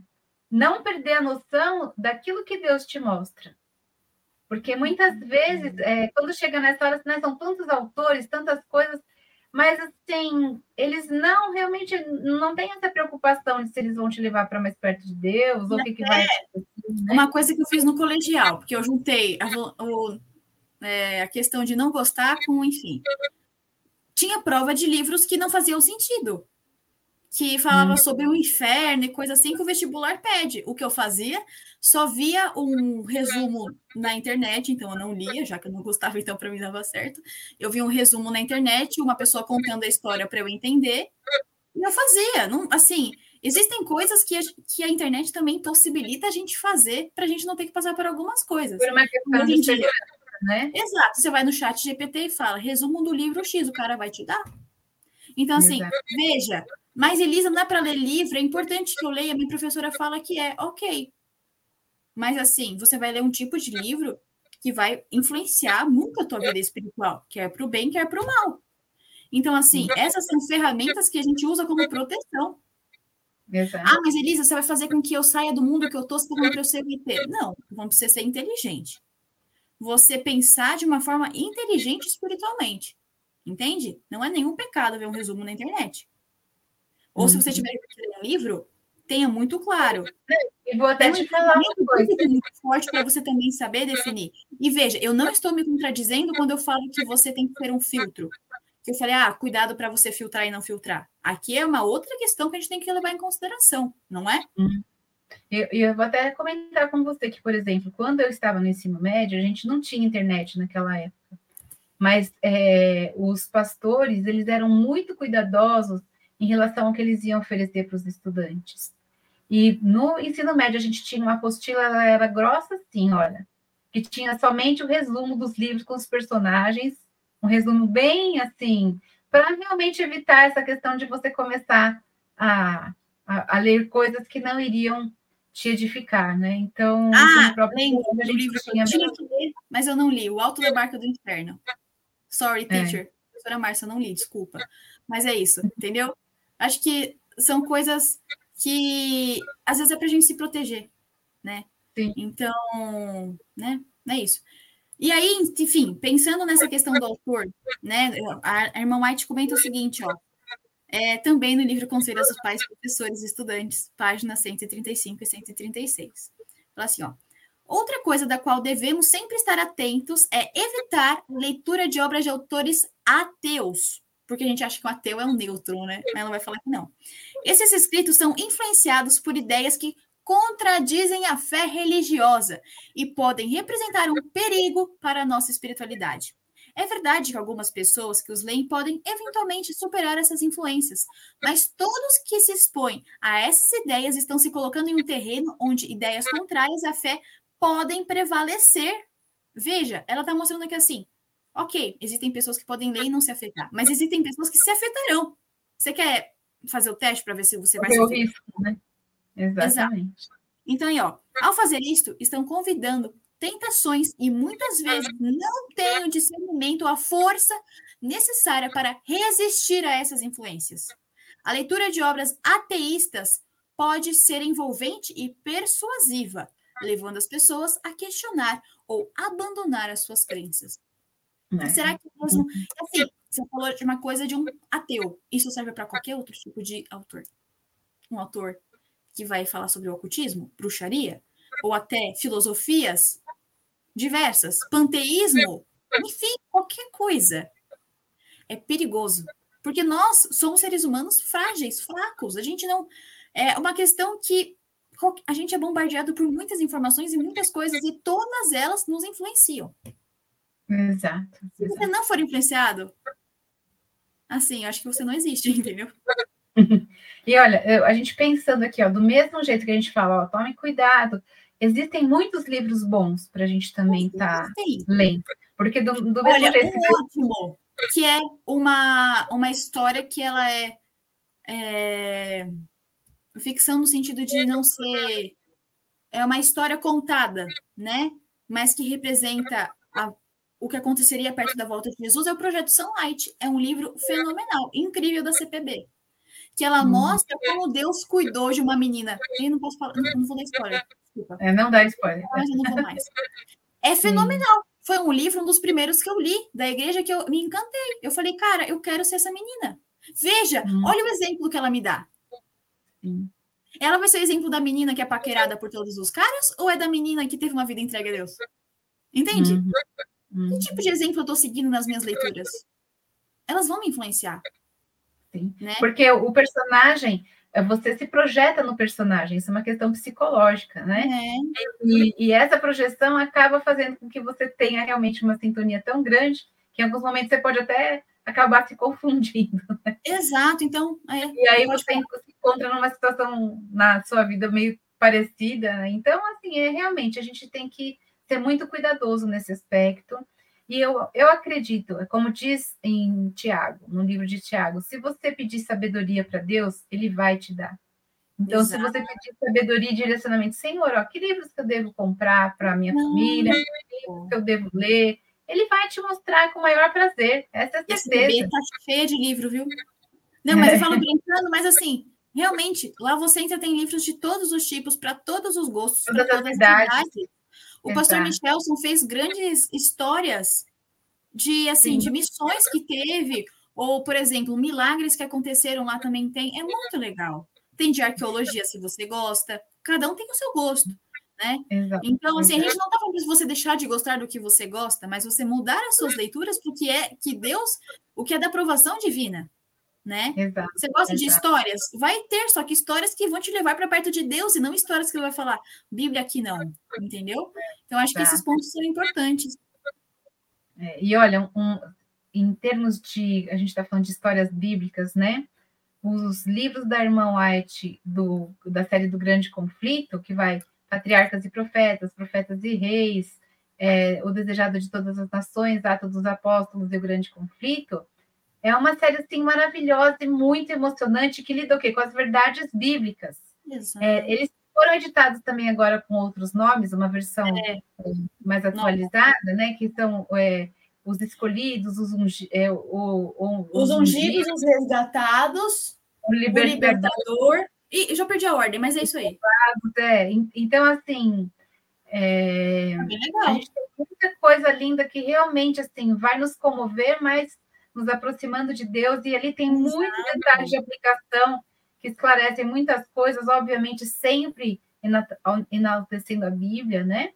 não perder a noção daquilo que Deus te mostra. Porque muitas vezes, é, quando chega nessa hora, né, são tantos autores, tantas coisas, mas assim, eles não realmente não têm essa preocupação de se eles vão te levar para mais perto de Deus, ou o que, que vai acontecer. Né? Uma coisa que eu fiz no colegial, porque eu juntei a, o, é, a questão de não gostar com, enfim. Tinha prova de livros que não faziam sentido. Que falava hum. sobre o inferno e coisa assim que o vestibular pede. O que eu fazia, só via um resumo na internet, então eu não lia, já que eu não gostava, então para mim dava certo. Eu via um resumo na internet, uma pessoa contando a história para eu entender, e eu fazia. Não, assim, existem coisas que a, que a internet também possibilita a gente fazer para a gente não ter que passar por algumas coisas. Por uma questão de né? Exato. Você vai no chat GPT e fala, resumo do livro X, o cara vai te dar. Então, assim, Exato. veja, mas Elisa, não é para ler livro, é importante que eu leia, minha professora fala que é, ok. Mas assim, você vai ler um tipo de livro que vai influenciar muito a tua vida espiritual, quer para o bem, quer para o mal. Então, assim, essas são ferramentas que a gente usa como proteção. Exato. Ah, mas Elisa, você vai fazer com que eu saia do mundo que eu estou para eu ser inteiro. Não, vamos precisar ser inteligente você pensar de uma forma inteligente espiritualmente. Entende? Não é nenhum pecado ver um resumo na internet. Ou uhum. se você uhum. tiver que ler um livro, tenha muito claro. E vou até te falar uma coisa. muito forte para você também saber definir. E veja, eu não estou me contradizendo quando eu falo que você tem que ter um filtro. Que eu falei, ah, cuidado para você filtrar e não filtrar. Aqui é uma outra questão que a gente tem que levar em consideração, não é? Uhum. Eu, eu vou até comentar com você que, por exemplo, quando eu estava no ensino médio, a gente não tinha internet naquela época. Mas é, os pastores, eles eram muito cuidadosos em relação ao que eles iam oferecer para os estudantes. E no ensino médio, a gente tinha uma apostila, ela era grossa assim, olha, que tinha somente o resumo dos livros com os personagens, um resumo bem assim, para realmente evitar essa questão de você começar a, a, a ler coisas que não iriam te edificar, né? Então, ah, lembro, gente livro tinha... tinha que ler, mas eu não li, O Alto da Barca do Inferno. Sorry, é. teacher. É. Professora Márcia, não li, desculpa. Mas é isso, entendeu? Acho que são coisas que às vezes é para a gente se proteger, né? Sim. Então, né? É isso. E aí, enfim, pensando nessa questão do autor, né? A, a irmã White comenta o seguinte, ó. É, também no livro Conselho aos Pais, Professores e Estudantes, páginas 135 e 136. Fala assim, ó. Outra coisa da qual devemos sempre estar atentos é evitar leitura de obras de autores ateus, porque a gente acha que o ateu é um neutro, né? Ela vai falar que não. Esses escritos são influenciados por ideias que contradizem a fé religiosa e podem representar um perigo para a nossa espiritualidade. É verdade que algumas pessoas que os leem podem eventualmente superar essas influências, mas todos que se expõem a essas ideias estão se colocando em um terreno onde ideias contrárias à fé podem prevalecer. Veja, ela está mostrando aqui assim: ok, existem pessoas que podem ler e não se afetar, mas existem pessoas que se afetarão. Você quer fazer o teste para ver se você vai se afetar? risco, né? Exatamente. Exato. Então, aí, ó, ao fazer isto, estão convidando tentações e muitas vezes não têm o discernimento, a força necessária para resistir a essas influências. A leitura de obras ateístas pode ser envolvente e persuasiva, levando as pessoas a questionar ou abandonar as suas crenças. É. Será que mesmo. Assim, você falou de uma coisa de um ateu. Isso serve para qualquer outro tipo de autor. Um autor que vai falar sobre o ocultismo, bruxaria, ou até filosofias diversas, panteísmo, enfim, qualquer coisa. É perigoso. Porque nós somos seres humanos frágeis, fracos. A gente não. É uma questão que a gente é bombardeado por muitas informações e muitas coisas, e todas elas nos influenciam. Exato. Se você não for influenciado, assim, eu acho que você não existe, entendeu? E olha, a gente pensando aqui, ó, do mesmo jeito que a gente fala, ó, tome cuidado, existem muitos livros bons para a gente também estar tá lendo. Porque do, do mesmo olha, jeito. Um último, que é uma, uma história que ela é, é ficção no sentido de não ser. É uma história contada, né? Mas que representa a, o que aconteceria perto da volta de Jesus, é o Projeto Sunlight. É um livro fenomenal, incrível da CPB. Que ela hum. mostra como Deus cuidou de uma menina. Eu não posso falar, não, não vou dar spoiler. Desculpa. É, não dá spoiler. Mas eu não vou mais. É fenomenal. Foi um livro, um dos primeiros que eu li da igreja que eu me encantei. Eu falei, cara, eu quero ser essa menina. Veja, hum. olha o exemplo que ela me dá. Sim. Ela vai ser o exemplo da menina que é paquerada por todos os caras ou é da menina que teve uma vida entregue a Deus? Entende? Uhum. Uhum. Que tipo de exemplo eu estou seguindo nas minhas leituras? Elas vão me influenciar. Sim. Né? Porque o personagem, é, você se projeta no personagem, isso é uma questão psicológica, né? É. E, e, essa projeção acaba fazendo com que você tenha realmente uma sintonia tão grande que em alguns momentos você pode até acabar se confundindo. Né? Exato, então. É, e aí você se encontra numa situação na sua vida meio parecida. Né? Então, assim, é realmente a gente tem que ser muito cuidadoso nesse aspecto. E eu, eu acredito, é como diz em Tiago, no livro de Tiago, se você pedir sabedoria para Deus, ele vai te dar. Então, Exato. se você pedir sabedoria e direcionamento, Senhor, ó, que livros que eu devo comprar para minha família, que livros que eu devo ler, ele vai te mostrar com o maior prazer. Essa é a certeza. Esse tá cheia de livro, viu? Não, mas eu falo brincando, mas assim, realmente, lá você ainda tem livros de todos os tipos, para todos os gostos, para todas as idades. O Exato. pastor Michelson fez grandes histórias de assim, Sim. de missões que teve, ou, por exemplo, milagres que aconteceram lá também tem. É muito legal. Tem de arqueologia, se você gosta. Cada um tem o seu gosto né? Exato, então, assim, a gente não está falando de você deixar de gostar do que você gosta, mas você mudar as suas leituras para o que é que Deus, o que é da aprovação divina, né? Exato, você gosta exato. de histórias? Vai ter, só que histórias que vão te levar para perto de Deus e não histórias que ele vai falar, Bíblia aqui não, entendeu? Então, acho que esses pontos são importantes. É, e olha, um, em termos de, a gente está falando de histórias bíblicas, né? Os livros da irmã White do, da série do Grande Conflito, que vai Patriarcas e Profetas, Profetas e Reis, é, O Desejado de Todas as Nações, Atos dos Apóstolos e o Grande Conflito, é uma série assim maravilhosa e muito emocionante que lida o quê? com as verdades bíblicas. É, eles foram editados também agora com outros nomes, uma versão é. mais atualizada, Não. né? Que são é, os escolhidos, os, ungi, é, o, o, os, os ungidos, os resgatados, o libertador, o libertador e já perdi a ordem, mas é isso aí. É. Então, assim, é... a gente tem muita coisa linda que realmente assim vai nos comover, mas nos aproximando de Deus, e ali tem muitos detalhes de aplicação que esclarecem muitas coisas, obviamente, sempre enaltecendo a Bíblia, né?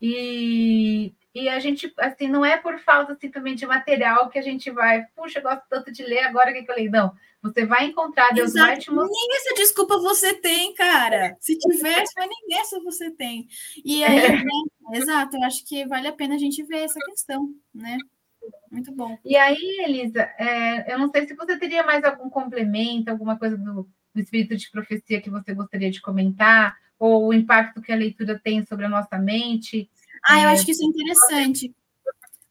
E, e a gente, assim, não é por falta também de material que a gente vai, puxa, gosto tanto de ler, agora o que, que eu leio? Não, você vai encontrar, Deus Exato. vai te mostrar. Nem essa desculpa você tem, cara. Se tivesse, mas nem essa você tem. E aí, é. né? Exato, eu acho que vale a pena a gente ver essa questão, né? Muito bom. E aí, Elisa, é, eu não sei se você teria mais algum complemento, alguma coisa do, do espírito de profecia que você gostaria de comentar, ou o impacto que a leitura tem sobre a nossa mente. Ah, eu é... acho que isso é interessante.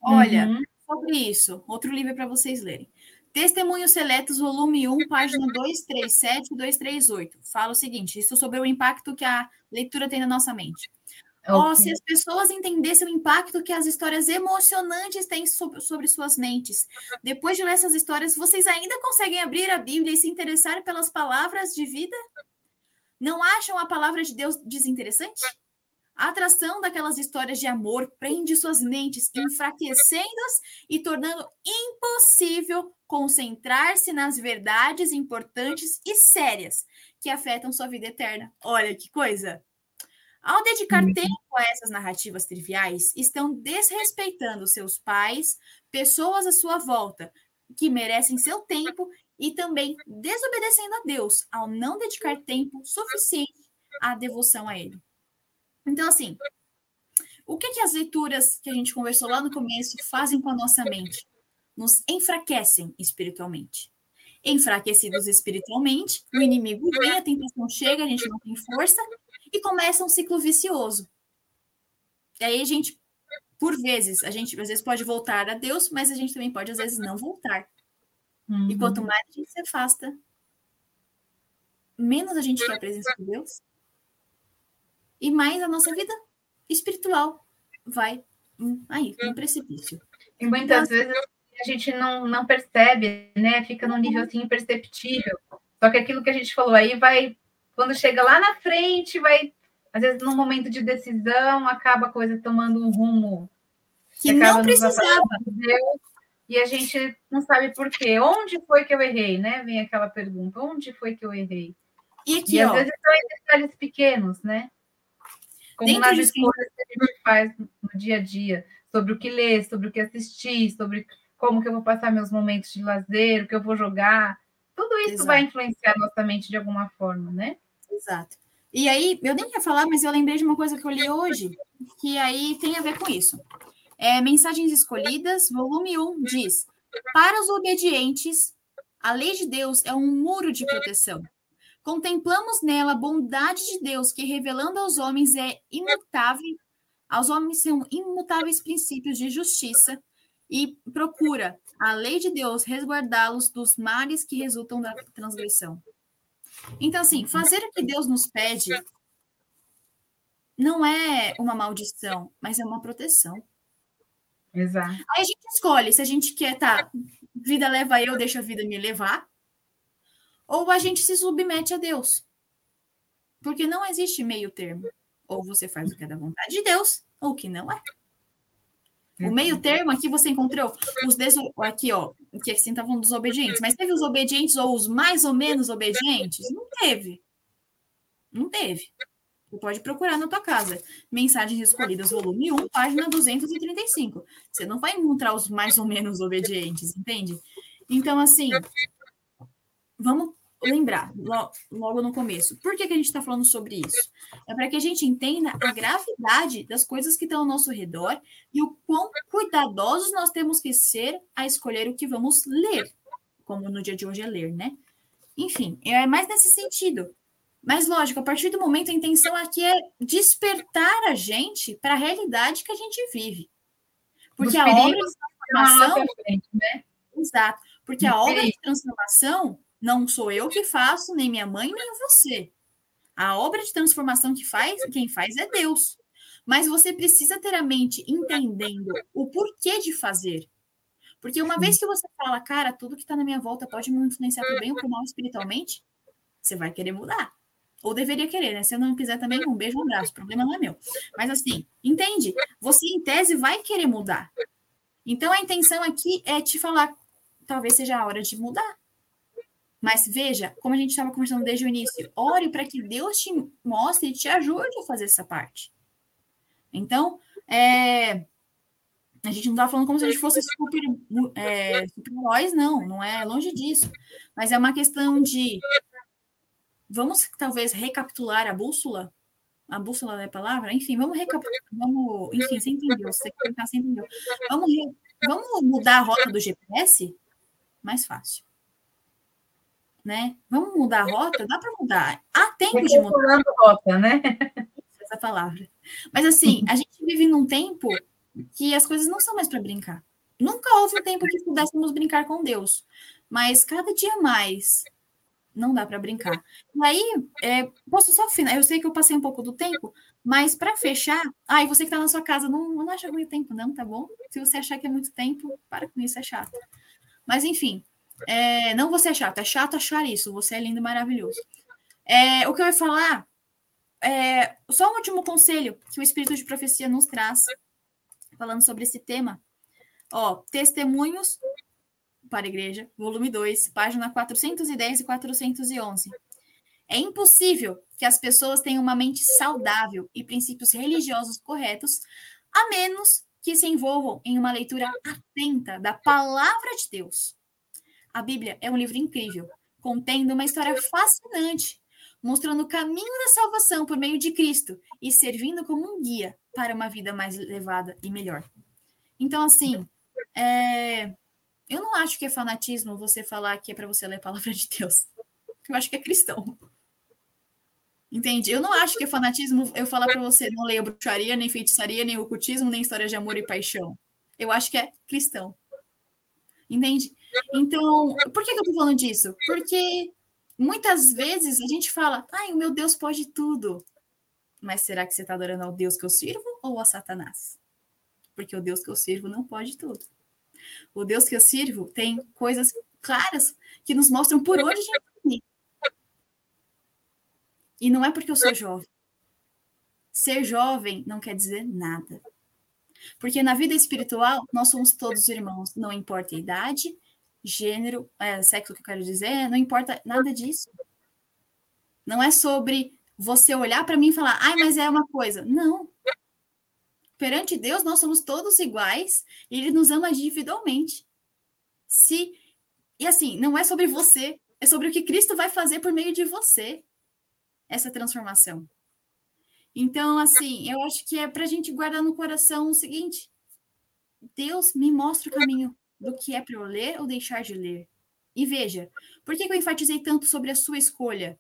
Olha, uhum. sobre isso, outro livro para vocês lerem. Testemunhos Seletos, volume 1, página 237 e 238. Fala o seguinte: isso sobre o impacto que a leitura tem na nossa mente. Okay. Oh, se as pessoas entendessem o impacto que as histórias emocionantes têm sobre, sobre, suas mentes. Depois de ler essas histórias, vocês ainda conseguem abrir a Bíblia e se interessar pelas palavras de vida? Não acham a palavra de Deus desinteressante? A atração daquelas histórias de amor prende suas mentes, enfraquecendo-as e tornando impossível concentrar-se nas verdades importantes e sérias que afetam sua vida eterna. Olha que coisa! Ao dedicar uhum. tempo a essas narrativas triviais, estão desrespeitando seus pais, pessoas à sua volta, que merecem seu tempo e também desobedecendo a Deus ao não dedicar tempo suficiente à devoção a Ele. Então, assim, o que, que as leituras que a gente conversou lá no começo fazem com a nossa mente? Nos enfraquecem espiritualmente. Enfraquecidos espiritualmente, o inimigo vem, a tentação chega, a gente não tem força e começa um ciclo vicioso. E aí a gente, por vezes, a gente às vezes pode voltar a Deus, mas a gente também pode às vezes não voltar. Uhum. E quanto mais a gente se afasta, menos a gente quer a presença de Deus e mais a nossa vida espiritual vai aí, no precipício. E muitas então, vezes a gente não, não percebe, né? Fica num nível assim imperceptível. Só que aquilo que a gente falou aí vai, quando chega lá na frente, vai, às vezes, num momento de decisão, acaba a coisa tomando um rumo que, não precisava. Deus, e a gente não sabe por quê. Onde foi que eu errei, né? Vem aquela pergunta: onde foi que eu errei? E aqui, e, às ó, vezes são detalhes pequenos, né? Como nas escolhas que a gente faz no dia a dia, sobre o que ler, sobre o que assistir, sobre como que eu vou passar meus momentos de lazer, o que eu vou jogar. Tudo isso Exato. vai influenciar nossa mente de alguma forma, né? Exato. E aí, eu nem ia falar, mas eu lembrei de uma coisa que eu li hoje, que aí tem a ver com isso. É, Mensagens Escolhidas, volume 1, diz: Para os obedientes, a lei de Deus é um muro de proteção. Contemplamos nela a bondade de Deus, que revelando aos homens é imutável, aos homens são imutáveis princípios de justiça e procura a lei de Deus resguardá-los dos males que resultam da transgressão. Então, assim, fazer o que Deus nos pede não é uma maldição, mas é uma proteção. Exato. Aí a gente escolhe se a gente quer, tá, vida leva eu, deixa a vida me levar, ou a gente se submete a Deus. Porque não existe meio termo. Ou você faz o que é da vontade de Deus, ou o que não é. O meio termo aqui você encontrou os aqui, ó, que assim estavam dos obedientes, mas teve os obedientes ou os mais ou menos obedientes? Não teve. Não teve. Você pode procurar na tua casa. Mensagens escolhidas, volume 1, página 235. Você não vai encontrar os mais ou menos obedientes, entende? Então, assim, vamos lembrar logo no começo. Por que, que a gente está falando sobre isso? É para que a gente entenda a gravidade das coisas que estão ao nosso redor e o quão cuidadosos nós temos que ser a escolher o que vamos ler, como no dia de hoje é ler, né? Enfim, é mais nesse sentido. Mas, lógico, a partir do momento, a intenção aqui é despertar a gente para a realidade que a gente vive. Porque a obra de transformação. Né? Exato. Porque a obra de transformação não sou eu que faço, nem minha mãe, nem você. A obra de transformação que faz, quem faz é Deus. Mas você precisa ter a mente entendendo o porquê de fazer. Porque uma vez que você fala, cara, tudo que está na minha volta pode me influenciar para bem ou para mal espiritualmente, você vai querer mudar. Ou deveria querer, né? Se não quiser também, um beijo, um abraço. O problema não é meu. Mas assim, entende? Você, em tese, vai querer mudar. Então, a intenção aqui é te falar, talvez seja a hora de mudar. Mas veja, como a gente estava conversando desde o início, ore para que Deus te mostre e te ajude a fazer essa parte. Então, é, a gente não está falando como se a gente fosse super, é, super-heróis, não, não é longe disso. Mas é uma questão de vamos talvez recapitular a bússola. A bússola é a palavra? Enfim, vamos recapitular. Vamos, enfim, você entendeu, você tentar, você entendeu. Vamos, vamos mudar a rota do GPS? Mais fácil. Né? Vamos mudar a rota? Dá para mudar. Há tempo de mudar. a rota, né? Essa palavra. Mas assim, a gente vive num tempo que as coisas não são mais para brincar. Nunca houve um tempo que pudéssemos brincar com Deus, mas cada dia mais não dá para brincar. E aí, é, posso só final. Eu sei que eu passei um pouco do tempo, mas para fechar, ai, ah, você que está na sua casa, não, não acha muito tempo, não, tá bom? Se você achar que é muito tempo, para com isso, é chato. Mas enfim, é, não você é chato, é chato achar isso. Você é lindo e maravilhoso. É, o que eu ia falar é só um último conselho que o Espírito de Profecia nos traz falando sobre esse tema. Ó, Testemunhos para a Igreja, volume 2, página 410 e 411. É impossível que as pessoas tenham uma mente saudável e princípios religiosos corretos, a menos que se envolvam em uma leitura atenta da palavra de Deus. A Bíblia é um livro incrível, contendo uma história fascinante, mostrando o caminho da salvação por meio de Cristo e servindo como um guia para uma vida mais elevada e melhor. Então, assim, é... eu não acho que é fanatismo você falar que é para você ler a palavra de Deus. Eu acho que é cristão. Entende? Eu não acho que é fanatismo eu falar para você não leia bruxaria, nem feitiçaria, nem ocultismo, nem história de amor e paixão. Eu acho que é cristão. Entende? Então, por que, que eu tô falando disso? Porque muitas vezes a gente fala, ai, o meu Deus pode tudo. Mas será que você está adorando ao Deus que eu sirvo ou a Satanás? Porque o Deus que eu sirvo não pode tudo. O Deus que eu sirvo tem coisas claras que nos mostram por onde a gente. E não é porque eu sou jovem. Ser jovem não quer dizer nada. Porque na vida espiritual, nós somos todos irmãos, não importa a idade, gênero, é, sexo que eu quero dizer, não importa nada disso. Não é sobre você olhar para mim e falar, ai, mas é uma coisa. Não. Perante Deus, nós somos todos iguais e Ele nos ama individualmente. Se e assim, não é sobre você, é sobre o que Cristo vai fazer por meio de você essa transformação. Então, assim, eu acho que é para a gente guardar no coração o seguinte: Deus me mostra o caminho do que é para eu ler ou deixar de ler. E veja, por que eu enfatizei tanto sobre a sua escolha?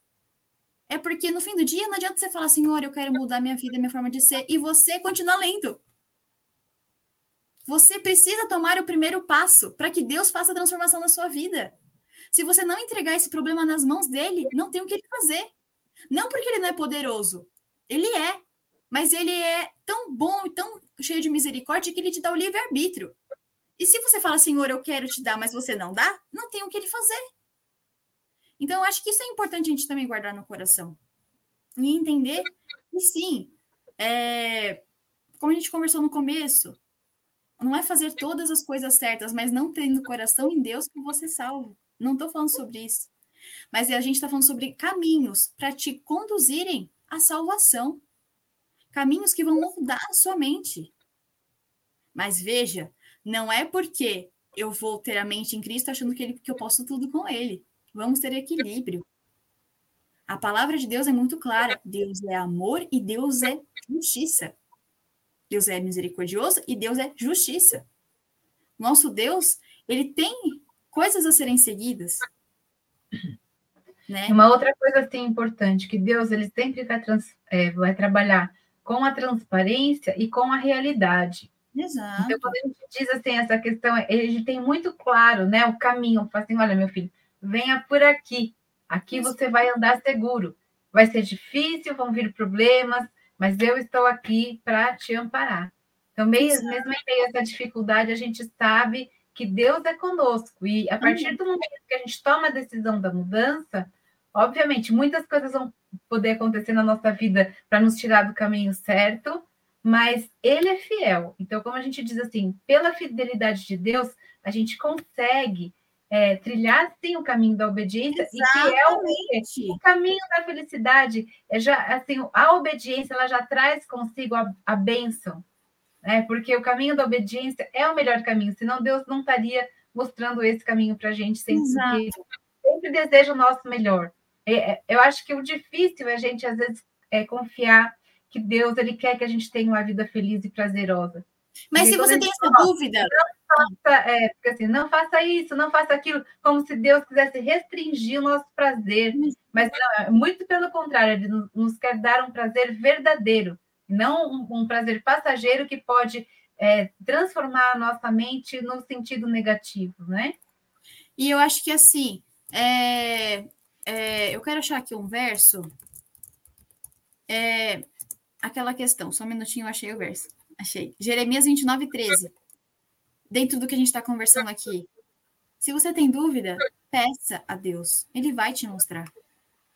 É porque no fim do dia não adianta você falar, Senhor, eu quero mudar minha vida, minha forma de ser, e você continua lendo. Você precisa tomar o primeiro passo para que Deus faça a transformação na sua vida. Se você não entregar esse problema nas mãos dele, não tem o que ele fazer. Não porque ele não é poderoso. Ele é. Mas ele é tão bom e tão cheio de misericórdia que ele te dá o livre-arbítrio. E se você fala, Senhor, eu quero te dar, mas você não dá, não tem o que ele fazer. Então, eu acho que isso é importante a gente também guardar no coração. E entender que sim, é, como a gente conversou no começo, não é fazer todas as coisas certas, mas não tendo coração em Deus que você salva. Não estou falando sobre isso. Mas a gente está falando sobre caminhos para te conduzirem à salvação. Caminhos que vão mudar a sua mente. Mas veja, não é porque eu vou ter a mente em Cristo achando que, ele, que eu posso tudo com Ele. Vamos ter equilíbrio. A palavra de Deus é muito clara. Deus é amor e Deus é justiça. Deus é misericordioso e Deus é justiça. Nosso Deus, ele tem coisas a serem seguidas. Né? Uma outra coisa assim importante, que Deus ele sempre vai, trans, é, vai trabalhar com a transparência e com a realidade. Exato. Então, quando a gente diz assim, essa questão, ele tem muito claro né, o caminho. Fala assim, olha, meu filho, venha por aqui. Aqui você vai andar seguro. Vai ser difícil, vão vir problemas, mas eu estou aqui para te amparar. Então, mesmo, mesmo em meio a essa dificuldade, a gente sabe que Deus é conosco. E a partir do momento que a gente toma a decisão da mudança, obviamente, muitas coisas vão poder acontecer na nossa vida para nos tirar do caminho certo, mas Ele é fiel. Então, como a gente diz assim, pela fidelidade de Deus, a gente consegue é, trilhar sim o caminho da obediência Exatamente. e que é o, o, caminho da felicidade. É já assim, a obediência ela já traz consigo a, a bênção. né? Porque o caminho da obediência é o melhor caminho, senão Deus não estaria mostrando esse caminho para a gente sempre, sempre deseja o nosso melhor. É, é, eu acho que o difícil é a gente, às vezes, é confiar que Deus ele quer que a gente tenha uma vida feliz e prazerosa. Mas se você tem essa dúvida. Não faça, é, assim, não faça isso, não faça aquilo, como se Deus quisesse restringir o nosso prazer. Mas não, é muito pelo contrário, ele nos quer dar um prazer verdadeiro, não um, um prazer passageiro que pode é, transformar a nossa mente no sentido negativo, né? E eu acho que assim, é, é, eu quero achar aqui um verso. É, aquela questão, só um minutinho, eu achei o verso. Achei. Jeremias 29, 13. Dentro do que a gente está conversando aqui. Se você tem dúvida, peça a Deus. Ele vai te mostrar.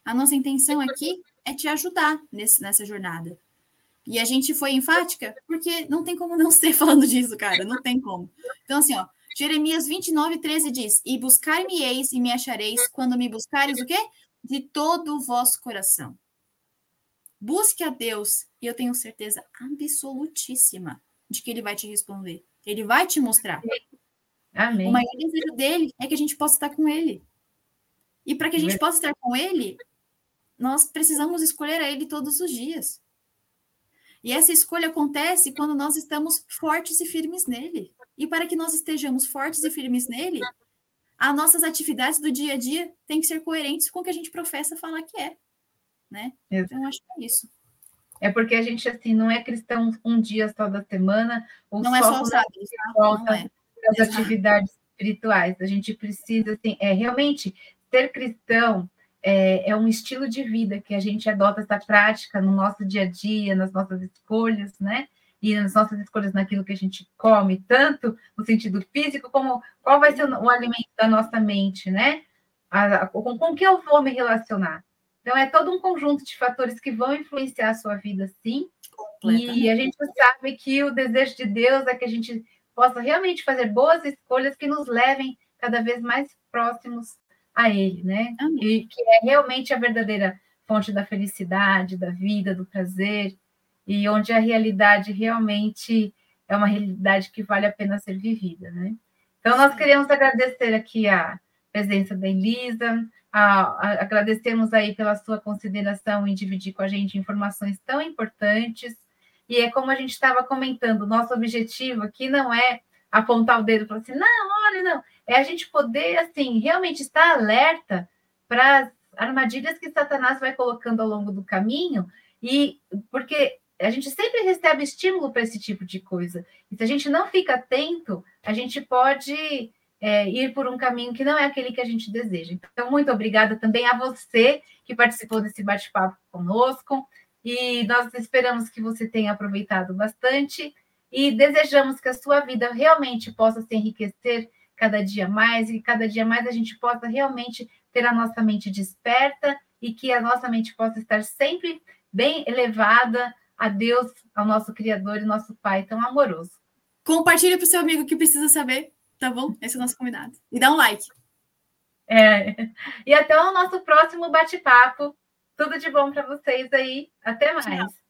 A nossa intenção aqui é te ajudar nesse, nessa jornada. E a gente foi enfática porque não tem como não ser falando disso, cara. Não tem como. Então, assim, ó. Jeremias 29, 13 diz: E buscar-me-eis e me achareis quando me buscares o quê? De todo o vosso coração. Busque a Deus e eu tenho certeza absolutíssima de que ele vai te responder. Ele vai te mostrar. Amém. O maior desejo dele é que a gente possa estar com ele. E para que a gente possa estar com ele, nós precisamos escolher a ele todos os dias. E essa escolha acontece quando nós estamos fortes e firmes nele. E para que nós estejamos fortes e firmes nele, as nossas atividades do dia a dia têm que ser coerentes com o que a gente professa falar que é né? Então, eu acho que é isso. É porque a gente, assim, não é cristão um dia só da semana, ou não só é só sábado, volta é. das atividades espirituais. A gente precisa, assim, é realmente ser cristão é, é, um estilo de vida que a gente adota essa prática no nosso dia a dia, nas nossas escolhas, né? E nas nossas escolhas naquilo que a gente come, tanto no sentido físico, como qual vai ser o, o alimento da nossa mente, né? A, a, com, com que eu vou me relacionar? Então, é todo um conjunto de fatores que vão influenciar a sua vida, sim. E a gente sabe que o desejo de Deus é que a gente possa realmente fazer boas escolhas que nos levem cada vez mais próximos a Ele, né? Amém. E que é realmente a verdadeira fonte da felicidade, da vida, do prazer, e onde a realidade realmente é uma realidade que vale a pena ser vivida, né? Então, nós queremos agradecer aqui a presença da Elisa, a, agradecemos aí pela sua consideração em dividir com a gente informações tão importantes. E é como a gente estava comentando, nosso objetivo aqui não é apontar o dedo falar assim, não, olha, não. É a gente poder, assim, realmente estar alerta para as armadilhas que Satanás vai colocando ao longo do caminho, e porque a gente sempre recebe estímulo para esse tipo de coisa. E se a gente não fica atento, a gente pode é, ir por um caminho que não é aquele que a gente deseja. Então, muito obrigada também a você que participou desse bate-papo conosco. E nós esperamos que você tenha aproveitado bastante e desejamos que a sua vida realmente possa se enriquecer cada dia mais e cada dia mais a gente possa realmente ter a nossa mente desperta e que a nossa mente possa estar sempre bem elevada a Deus, ao nosso Criador e nosso Pai tão amoroso. Compartilhe para o seu amigo que precisa saber. Tá bom? Esse é o nosso convidado. E dá um like. É. E até o nosso próximo bate-papo. Tudo de bom para vocês aí. Até mais. Tchau.